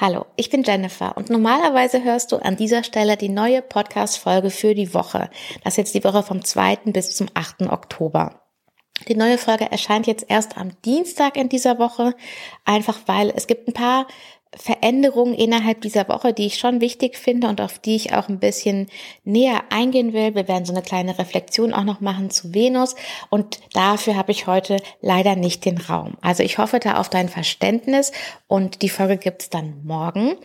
Hallo, ich bin Jennifer und normalerweise hörst du an dieser Stelle die neue Podcast-Folge für die Woche. Das ist jetzt die Woche vom 2. bis zum 8. Oktober. Die neue Folge erscheint jetzt erst am Dienstag in dieser Woche, einfach weil es gibt ein paar Veränderungen innerhalb dieser Woche, die ich schon wichtig finde und auf die ich auch ein bisschen näher eingehen will. Wir werden so eine kleine Reflexion auch noch machen zu Venus und dafür habe ich heute leider nicht den Raum. Also ich hoffe da auf dein Verständnis und die Folge gibt's dann morgen.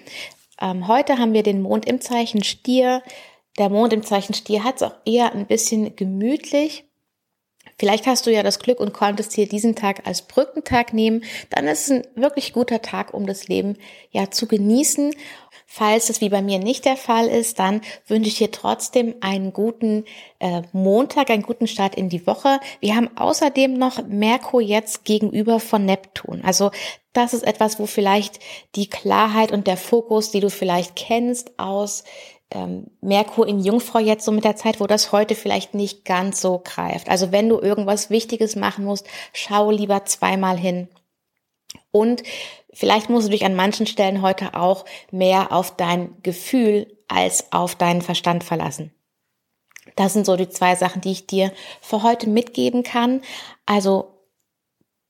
Ähm, heute haben wir den Mond im Zeichen Stier. Der Mond im Zeichen Stier hat es auch eher ein bisschen gemütlich. Vielleicht hast du ja das Glück und konntest hier diesen Tag als Brückentag nehmen. Dann ist es ein wirklich guter Tag, um das Leben ja zu genießen. Falls es wie bei mir nicht der Fall ist, dann wünsche ich dir trotzdem einen guten äh, Montag, einen guten Start in die Woche. Wir haben außerdem noch Merkur jetzt gegenüber von Neptun. Also das ist etwas, wo vielleicht die Klarheit und der Fokus, die du vielleicht kennst aus ähm, Merkur in Jungfrau jetzt so mit der Zeit, wo das heute vielleicht nicht ganz so greift. Also wenn du irgendwas Wichtiges machen musst, schau lieber zweimal hin. Und vielleicht musst du dich an manchen Stellen heute auch mehr auf dein Gefühl als auf deinen Verstand verlassen. Das sind so die zwei Sachen, die ich dir für heute mitgeben kann. Also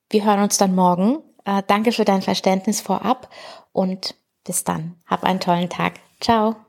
wir hören uns dann morgen. Äh, danke für dein Verständnis vorab und bis dann. Hab einen tollen Tag. Ciao.